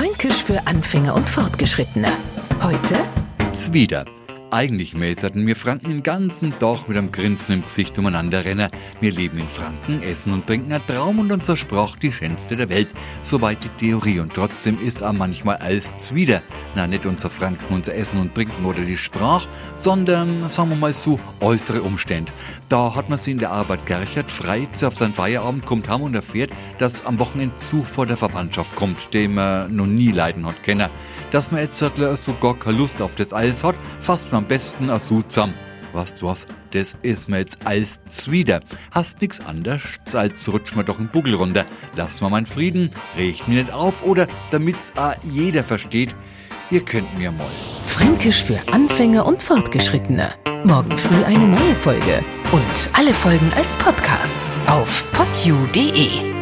Fränkisch für Anfänger und Fortgeschrittene. Heute Zwider. Eigentlich mäßerten wir Franken den ganzen Tag mit einem Grinsen im Gesicht umeinander rennen. Wir leben in Franken, essen und trinken ein Traum und unser Sprach die schönste der Welt. Soweit die Theorie und trotzdem ist auch manchmal alles zwider. Na, nicht unser Franken, unser Essen und Trinken oder die Sprach, sondern, sagen wir mal so, äußere Umstände. Da hat man sie in der Arbeit gerchert, freit auf seinen Feierabend, kommt heim und erfährt, dass am Wochenende Besuch vor der Verwandtschaft kommt, dem er noch nie leiden hat kennen. Dass man jetzt sogar keine Lust auf das alles hat, fasst man am besten auch so zusammen. Weißt du was, das ist mir jetzt alles zwider. Hast nix anderes, als rutsch mir doch einen Buckel runter. Lass mal meinen Frieden, regt mir nicht auf oder damit's auch jeder versteht, ihr könnt mir mal. Fränkisch für Anfänger und Fortgeschrittene. Morgen früh eine neue Folge. Und alle Folgen als Podcast auf podu.de.